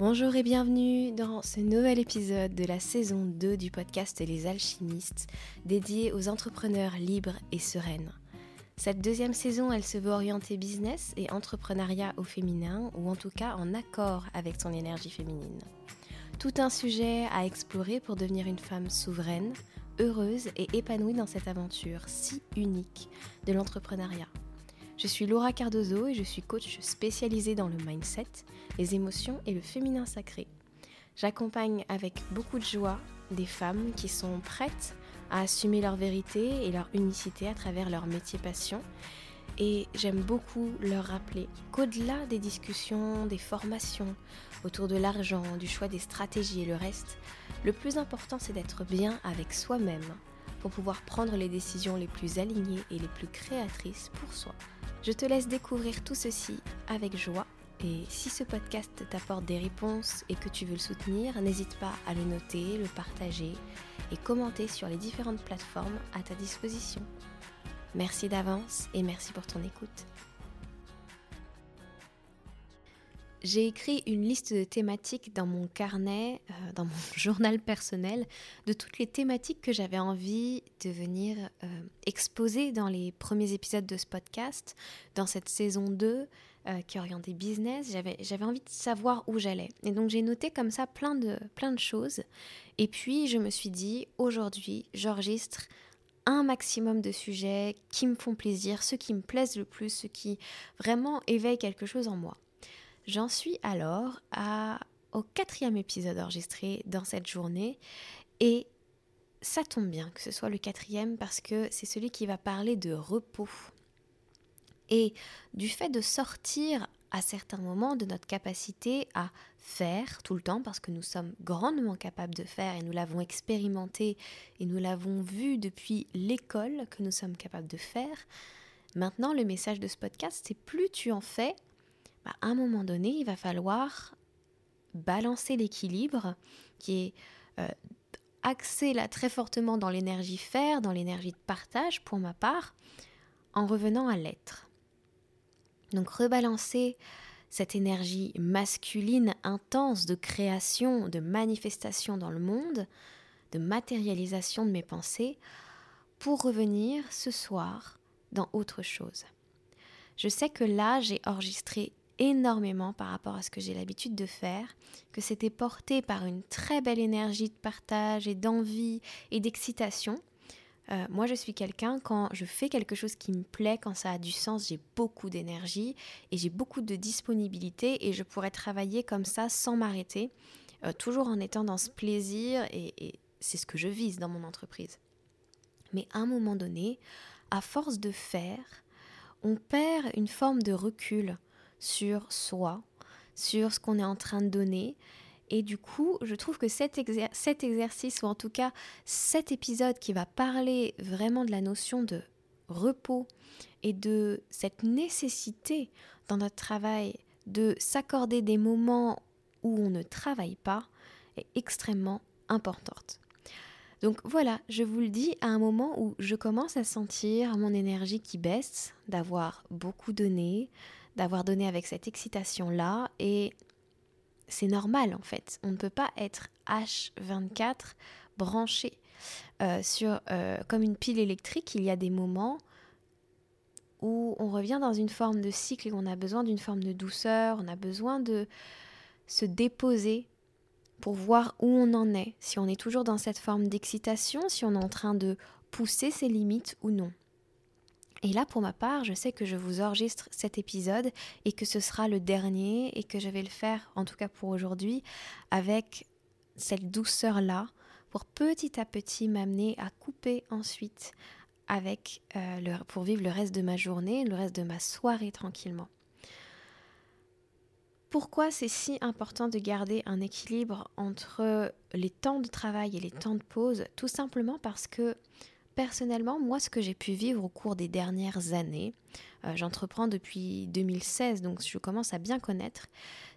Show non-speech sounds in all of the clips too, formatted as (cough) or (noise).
Bonjour et bienvenue dans ce nouvel épisode de la saison 2 du podcast Les Alchimistes, dédié aux entrepreneurs libres et sereines. Cette deuxième saison, elle se veut orienter business et entrepreneuriat au féminin, ou en tout cas en accord avec son énergie féminine. Tout un sujet à explorer pour devenir une femme souveraine, heureuse et épanouie dans cette aventure si unique de l'entrepreneuriat. Je suis Laura Cardozo et je suis coach spécialisée dans le mindset, les émotions et le féminin sacré. J'accompagne avec beaucoup de joie des femmes qui sont prêtes à assumer leur vérité et leur unicité à travers leur métier passion. Et j'aime beaucoup leur rappeler qu'au-delà des discussions, des formations autour de l'argent, du choix des stratégies et le reste, le plus important c'est d'être bien avec soi-même pour pouvoir prendre les décisions les plus alignées et les plus créatrices pour soi. Je te laisse découvrir tout ceci avec joie et si ce podcast t'apporte des réponses et que tu veux le soutenir, n'hésite pas à le noter, le partager et commenter sur les différentes plateformes à ta disposition. Merci d'avance et merci pour ton écoute. J'ai écrit une liste de thématiques dans mon carnet, euh, dans mon (laughs) journal personnel, de toutes les thématiques que j'avais envie de venir euh, exposer dans les premiers épisodes de ce podcast, dans cette saison 2 euh, qui orientée business. J'avais envie de savoir où j'allais. Et donc j'ai noté comme ça plein de, plein de choses. Et puis je me suis dit, aujourd'hui, j'enregistre un maximum de sujets qui me font plaisir, ceux qui me plaisent le plus, ceux qui vraiment éveillent quelque chose en moi. J'en suis alors au quatrième épisode enregistré dans cette journée et ça tombe bien que ce soit le quatrième parce que c'est celui qui va parler de repos et du fait de sortir à certains moments de notre capacité à faire tout le temps parce que nous sommes grandement capables de faire et nous l'avons expérimenté et nous l'avons vu depuis l'école que nous sommes capables de faire. Maintenant, le message de ce podcast, c'est plus tu en fais, à un moment donné, il va falloir balancer l'équilibre qui est euh, axé là très fortement dans l'énergie faire, dans l'énergie de partage pour ma part, en revenant à l'être. Donc rebalancer cette énergie masculine intense de création, de manifestation dans le monde, de matérialisation de mes pensées, pour revenir ce soir dans autre chose. Je sais que là, j'ai enregistré énormément par rapport à ce que j'ai l'habitude de faire, que c'était porté par une très belle énergie de partage et d'envie et d'excitation. Euh, moi, je suis quelqu'un, quand je fais quelque chose qui me plaît, quand ça a du sens, j'ai beaucoup d'énergie et j'ai beaucoup de disponibilité et je pourrais travailler comme ça sans m'arrêter, euh, toujours en étant dans ce plaisir et, et c'est ce que je vise dans mon entreprise. Mais à un moment donné, à force de faire, on perd une forme de recul sur soi, sur ce qu'on est en train de donner. Et du coup, je trouve que cet, exercice, ou en tout cas cet épisode qui va parler vraiment de la notion de repos et de cette nécessité dans notre travail de s'accorder des moments où on ne travaille pas, est extrêmement importante. Donc voilà, je vous le dis à un moment où je commence à sentir mon énergie qui baisse, d'avoir beaucoup donné, d'avoir donné avec cette excitation-là. Et c'est normal en fait. On ne peut pas être H24 branché euh, sur, euh, comme une pile électrique. Il y a des moments où on revient dans une forme de cycle et on a besoin d'une forme de douceur, on a besoin de se déposer pour voir où on en est, si on est toujours dans cette forme d'excitation, si on est en train de pousser ses limites ou non. Et là, pour ma part, je sais que je vous enregistre cet épisode et que ce sera le dernier et que je vais le faire, en tout cas pour aujourd'hui, avec cette douceur-là pour petit à petit m'amener à couper ensuite avec euh, le, pour vivre le reste de ma journée, le reste de ma soirée tranquillement. Pourquoi c'est si important de garder un équilibre entre les temps de travail et les temps de pause? Tout simplement parce que Personnellement, moi, ce que j'ai pu vivre au cours des dernières années, euh, j'entreprends depuis 2016, donc je commence à bien connaître,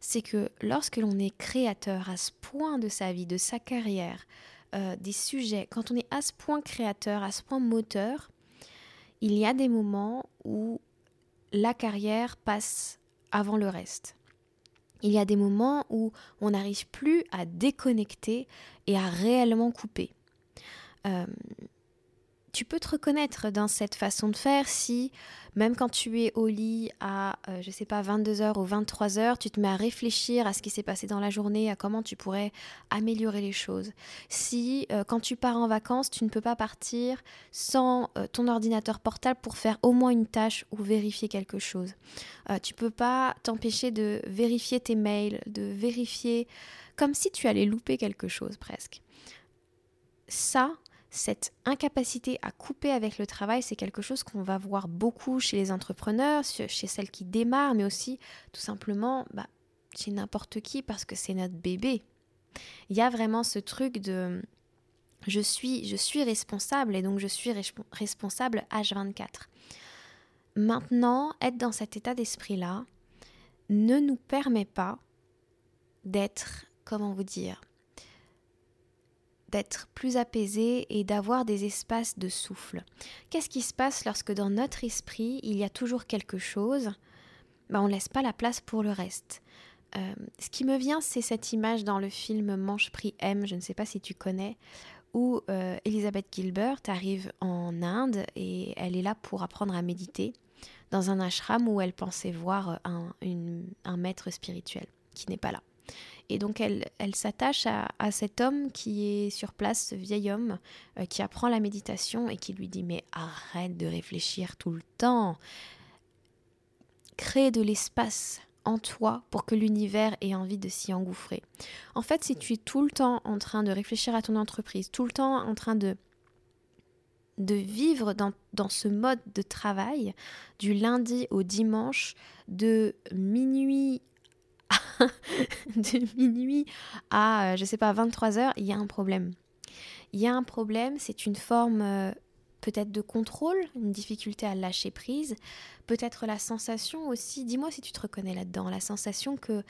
c'est que lorsque l'on est créateur à ce point de sa vie, de sa carrière, euh, des sujets, quand on est à ce point créateur, à ce point moteur, il y a des moments où la carrière passe avant le reste. Il y a des moments où on n'arrive plus à déconnecter et à réellement couper. Euh, tu peux te reconnaître dans cette façon de faire si, même quand tu es au lit à, euh, je sais pas, 22h ou 23h, tu te mets à réfléchir à ce qui s'est passé dans la journée, à comment tu pourrais améliorer les choses. Si, euh, quand tu pars en vacances, tu ne peux pas partir sans euh, ton ordinateur portable pour faire au moins une tâche ou vérifier quelque chose. tu peux pas t'empêcher de vérifier tes mails, de vérifier comme si tu allais louper quelque chose presque. Ça, cette incapacité à couper avec le travail, c'est quelque chose qu'on va voir beaucoup chez les entrepreneurs, chez celles qui démarrent, mais aussi tout simplement bah, chez n'importe qui parce que c'est notre bébé. Il y a vraiment ce truc de je suis, je suis responsable et donc je suis responsable H24. Maintenant, être dans cet état d'esprit-là ne nous permet pas d'être, comment vous dire, d'être plus apaisé et d'avoir des espaces de souffle. Qu'est-ce qui se passe lorsque dans notre esprit, il y a toujours quelque chose? Ben, On ne laisse pas la place pour le reste. Euh, ce qui me vient, c'est cette image dans le film Manche Prix M, je ne sais pas si tu connais, où euh, Elizabeth Gilbert arrive en Inde et elle est là pour apprendre à méditer dans un ashram où elle pensait voir un maître spirituel qui n'est pas là. Et donc elle, elle s'attache à, cet homme qui est sur place, ce vieil homme, euh, qui apprend la méditation et qui lui dit mais arrête de réfléchir tout le temps. Crée de l'espace en toi pour que l'univers ait envie de s'y engouffrer. En fait, si tu es tout le temps en train de réfléchir à ton entreprise, tout le temps en train de de vivre dans, dans, ce mode de travail du lundi au dimanche, de minuit (laughs) de minuit à, euh, je sais pas, 23 heures, il y a un problème. Il y a un problème, c'est une forme euh, peut-être de contrôle, une difficulté à lâcher prise, peut-être la sensation aussi, dis-moi si tu te reconnais là-dedans, la sensation que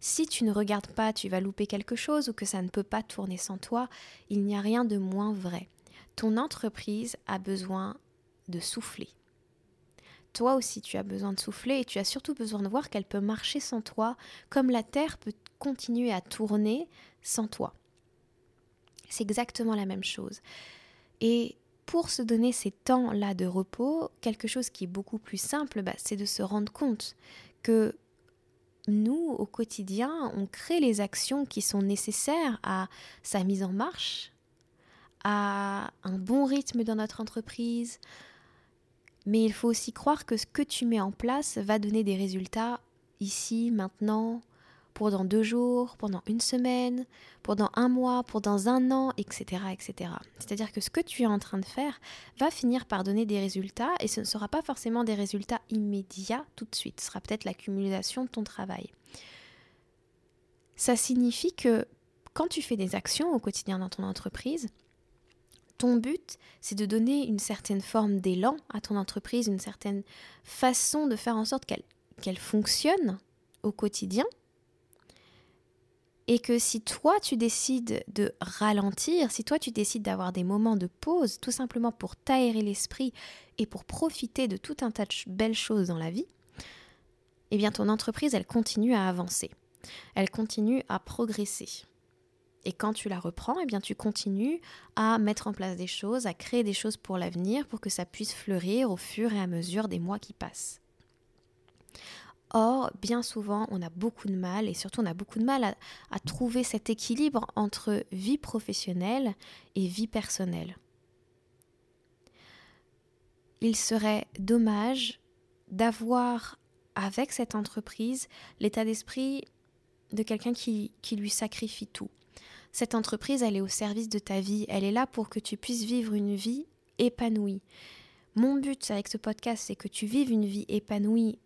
si tu ne regardes pas, tu vas louper quelque chose ou que ça ne peut pas tourner sans toi, il n'y a rien de moins vrai. Ton entreprise a besoin de souffler toi aussi tu as besoin de souffler et tu as surtout besoin de voir qu'elle peut marcher sans toi, comme la Terre peut continuer à tourner sans toi. C'est exactement la même chose. Et pour se donner ces temps-là de repos, quelque chose qui est beaucoup plus simple, bah, c'est de se rendre compte que nous, au quotidien, on crée les actions qui sont nécessaires à sa mise en marche, à un bon rythme dans notre entreprise, mais il faut aussi croire que ce que tu mets en place va donner des résultats ici, maintenant, pour dans deux jours, pendant une semaine, pendant un mois, pour dans un an, etc. etc. C'est-à-dire que ce que tu es en train de faire va finir par donner des résultats et ce ne sera pas forcément des résultats immédiats tout de suite, ce sera peut-être l'accumulation de ton travail. Ça signifie que quand tu fais des actions au quotidien dans ton entreprise, ton but, c'est de donner une certaine forme d'élan à ton entreprise, une certaine façon de faire en sorte qu'elle fonctionne au quotidien. Et que si toi tu décides de ralentir, si toi tu décides d'avoir des moments de pause, tout simplement pour t'aérer l'esprit et pour profiter de tout un tas de belles choses dans la vie, eh bien ton entreprise, elle continue à avancer. Elle continue à progresser. Et quand tu la reprends, eh bien tu continues à mettre en place des choses, à créer des choses pour l'avenir pour que ça puisse fleurir au fur et à mesure des mois qui passent. Or, bien souvent, on a beaucoup de mal, et surtout on a beaucoup de mal à, trouver cet équilibre entre vie professionnelle et vie personnelle. Il serait dommage d'avoir avec cette entreprise l'état d'esprit de quelqu'un qui lui sacrifie tout cette entreprise, elle est au service de ta vie. Elle est là pour que tu puisses vivre une vie épanouie. Mon but avec ce podcast, c'est que tu vives une vie épanouie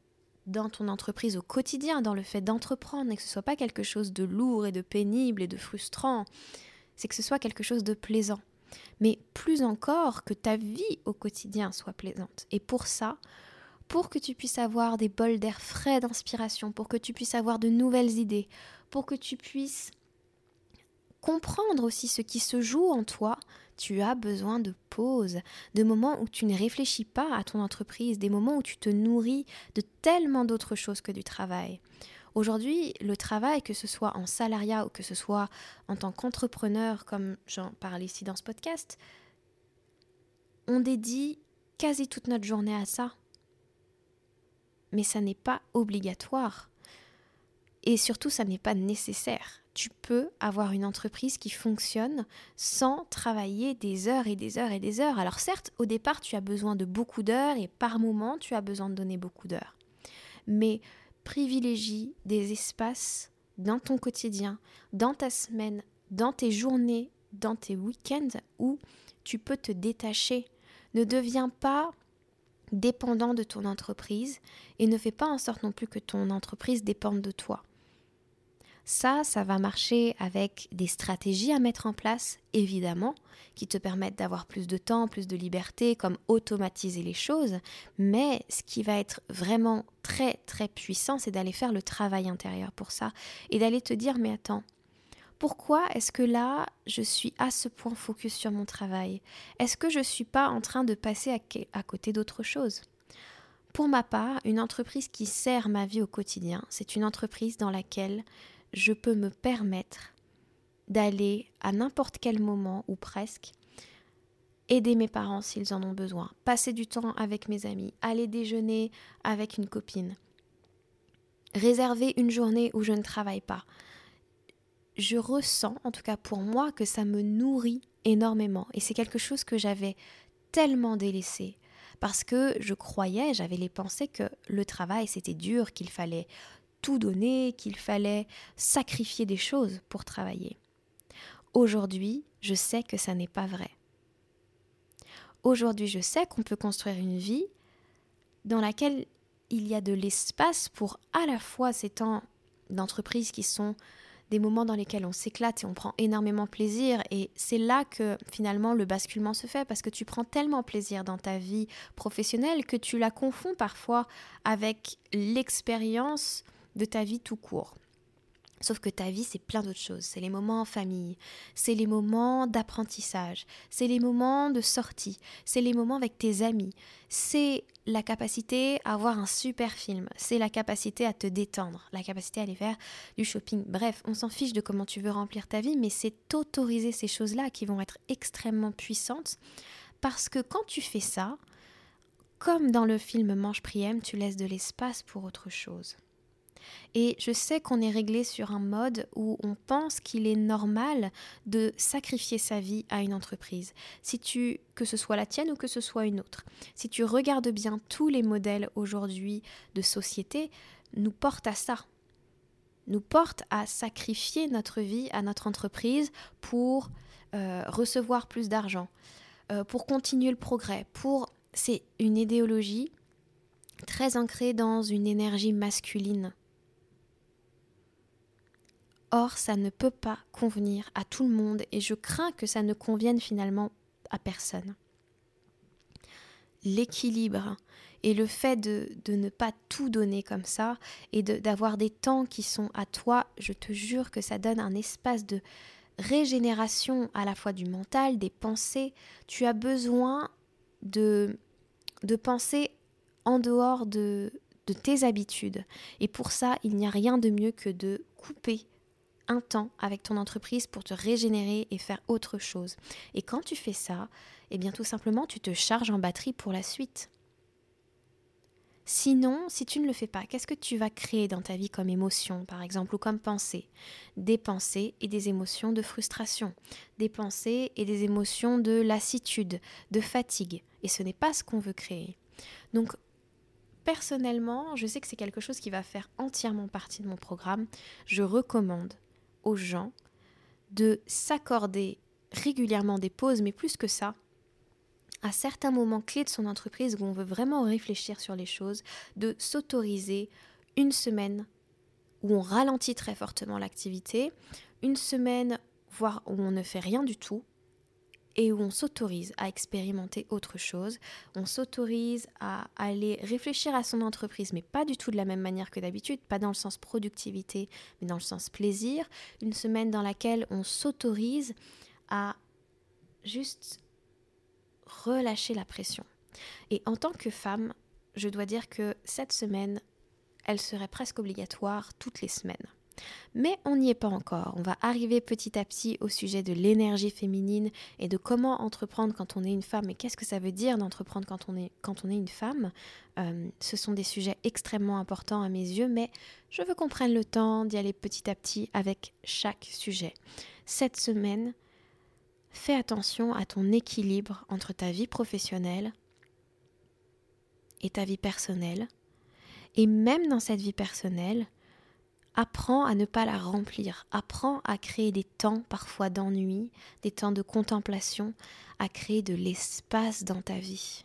dans ton entreprise au quotidien, dans le fait d'entreprendre, et que ce soit pas quelque chose de lourd et de pénible et de frustrant. C'est que ce soit quelque chose de plaisant. Mais plus encore, que ta vie au quotidien soit plaisante. Et pour ça, pour que tu puisses avoir des bols d'air frais d'inspiration, pour que tu puisses avoir de nouvelles idées, pour que tu puisses comprendre aussi ce qui se joue en toi, tu as besoin de pauses, de moments où tu ne réfléchis pas à ton entreprise, des moments où tu te nourris de tellement d'autres choses que du travail, Aujourd'hui, le travail, que ce soit en salariat ou que ce soit en tant qu'entrepreneur, comme j'en parle ici dans ce podcast, on dédie quasi toute notre journée à ça. Mais ça n'est pas obligatoire. Et surtout, ça n'est pas nécessaire. Tu peux avoir une entreprise qui fonctionne sans travailler des heures et des heures et des heures. Alors certes, au départ, tu as besoin de beaucoup d'heures et par moment, tu as besoin de donner beaucoup d'heures. Mais privilégie des espaces dans ton quotidien, dans ta semaine, dans tes journées, dans tes week-ends où tu peux te détacher. Ne deviens pas dépendant de ton entreprise et ne fais pas en sorte non plus que ton entreprise dépende de toi. Ça, ça va marcher avec des stratégies à mettre en place, évidemment, qui te permettent d'avoir plus de temps, plus de liberté, comme automatiser les choses. Mais ce qui va être vraiment très, très puissant, c'est d'aller faire le travail intérieur pour ça et d'aller te dire, mais attends, pourquoi est-ce que là, je suis à ce point focus sur mon travail? Est-ce que je ne suis pas en train de passer à, côté d'autre chose? Pour ma part, une entreprise qui sert ma vie au quotidien, c'est une entreprise dans laquelle je peux me permettre d'aller à n'importe quel moment ou presque aider mes parents s'ils en ont besoin, passer du temps avec mes amis, aller déjeuner avec une copine, réserver une journée où je ne travaille pas. Je ressens, en tout cas pour moi, que ça me nourrit énormément. Et c'est quelque chose que j'avais tellement délaissé parce que je croyais, j'avais les pensées que le travail c'était dur, qu'il fallait tout donner, qu'il fallait sacrifier des choses pour travailler. Aujourd'hui, je sais que ça n'est pas vrai. Aujourd'hui, je sais qu'on peut construire une vie dans laquelle il y a de l'espace pour à la fois ces temps d'entreprise qui sont des moments dans lesquels on s'éclate et on prend énormément plaisir. Et c'est là que finalement le basculement se fait parce que tu prends tellement plaisir dans ta vie professionnelle que tu la confonds parfois avec l'expérience de ta vie tout court. Sauf que ta vie, c'est plein d'autres choses. C'est les moments en famille, c'est les moments d'apprentissage, c'est les moments de sortie, c'est les moments avec tes amis, c'est la capacité à voir un super film, c'est la capacité à te détendre, la capacité à aller faire du shopping. Bref, on s'en fiche de comment tu veux remplir ta vie, mais c'est autoriser ces choses-là qui vont être extrêmement puissantes parce que quand tu fais ça, comme dans le film Mange Priem, tu laisses de l'espace pour autre chose. Et je sais qu'on est réglé sur un mode où on pense qu'il est normal de sacrifier sa vie à une entreprise. Que ce soit la tienne ou que ce soit une autre. Si tu regardes bien tous les modèles aujourd'hui de société nous portent à ça. Nous portent à sacrifier notre vie à notre entreprise pour euh, recevoir plus d'argent, euh, pour continuer le progrès, pour c'est une idéologie très ancrée dans une énergie masculine Or, ça ne peut pas convenir à tout le monde et je crains que ça ne convienne finalement à personne. L'équilibre et le fait de, ne pas tout donner comme ça et d'avoir des temps qui sont à toi, je te jure que ça donne un espace de régénération à la fois du mental, des pensées. Tu as besoin de, penser en dehors de, de tes habitudes. Et pour ça, il n'y a rien de mieux que de couper temps avec ton entreprise pour te régénérer et faire autre chose. Et quand tu fais ça, eh bien tout simplement, tu te charges en batterie pour la suite. Sinon, si tu ne le fais pas, qu'est-ce que tu vas créer dans ta vie comme émotion, par exemple, ou comme pensée? Des pensées et des émotions de frustration, des pensées et des émotions de lassitude, de fatigue. Et ce n'est pas ce qu'on veut créer. Donc, personnellement, je sais que c'est quelque chose qui va faire entièrement partie de mon programme. Je recommande aux gens de s'accorder régulièrement des pauses, mais plus que ça, à certains moments clés de son entreprise où on veut vraiment réfléchir sur les choses, de s'autoriser une semaine où on ralentit très fortement l'activité, une semaine voire où on ne fait rien du tout, et où on s'autorise à expérimenter autre chose, on s'autorise à aller réfléchir à son entreprise, mais pas du tout de la même manière que d'habitude, pas dans le sens productivité, mais dans le sens plaisir, une semaine dans laquelle on s'autorise à juste relâcher la pression. Et en tant que femme, je dois dire que cette semaine, elle serait presque obligatoire toutes les semaines. Mais on n'y est pas encore. On va arriver petit à petit au sujet de l'énergie féminine et de comment entreprendre quand on est une femme et qu'est-ce que ça veut dire d'entreprendre quand, on est, une femme? Euh, ce sont des sujets extrêmement importants à mes yeux, mais je veux qu'on prenne le temps d'y aller petit à petit avec chaque sujet. Cette semaine, fais attention à ton équilibre entre ta vie professionnelle et ta vie personnelle. Et même dans cette vie personnelle, Apprends à ne pas la remplir, apprends à créer des temps parfois d'ennui, des temps de contemplation, à créer de l'espace dans ta vie.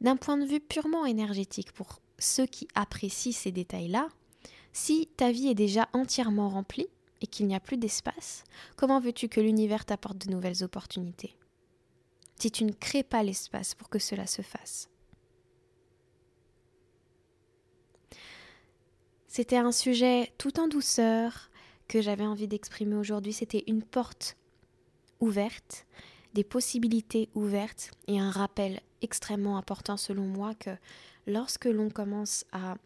D'un point de vue purement énergétique, pour ceux qui apprécient ces détails-là, si ta vie est déjà entièrement remplie et qu'il n'y a plus d'espace, comment veux-tu que l'univers t'apporte de nouvelles opportunités? Si tu ne crées pas l'espace pour que cela se fasse. C'était un sujet tout en douceur que j'avais envie d'exprimer aujourd'hui. C'était une porte ouverte, des possibilités ouvertes et un rappel extrêmement important selon moi que lorsque l'on commence à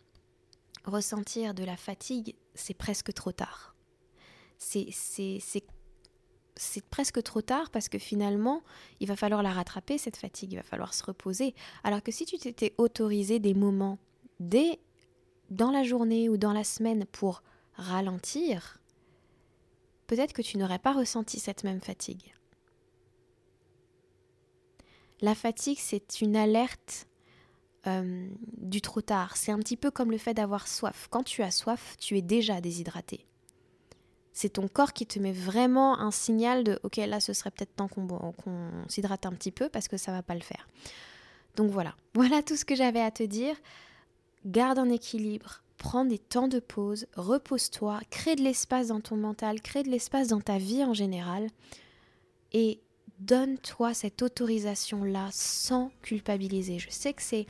ressentir de la fatigue, c'est presque trop tard. C'est presque trop tard parce que finalement, il va falloir la rattraper, cette fatigue, il va falloir se reposer. Alors que si tu t'étais autorisé des moments dès dans la journée ou dans la semaine pour ralentir, peut-être que tu n'aurais pas ressenti cette même fatigue. La fatigue, c'est une alerte euh, du trop tard. C'est un petit peu comme le fait d'avoir soif. Quand tu as soif, tu es déjà déshydraté. C'est ton corps qui te met vraiment un signal de OK, là, ce serait peut-être temps qu'on s'hydrate un petit peu parce que ça va pas le faire. Donc voilà, (laughs) voilà tout ce que j'avais à te dire garde un équilibre, prends des temps de pause, repose-toi, crée de l'espace dans ton mental, crée de l'espace dans ta vie en général et donne-toi cette autorisation-là sans culpabiliser. Je sais que c'est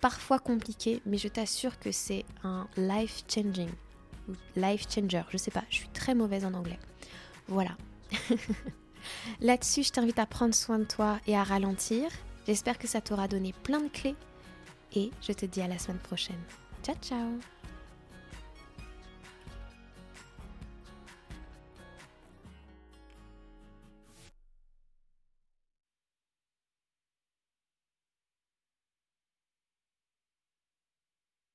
parfois compliqué, mais je t'assure que c'est un life changing life changer. Je sais pas, je suis très mauvaise en anglais. Voilà. (laughs) Là-dessus, je t'invite à prendre soin de toi et à ralentir. J'espère que ça t'aura donné plein de clés et je te dis à la semaine prochaine. Ciao ciao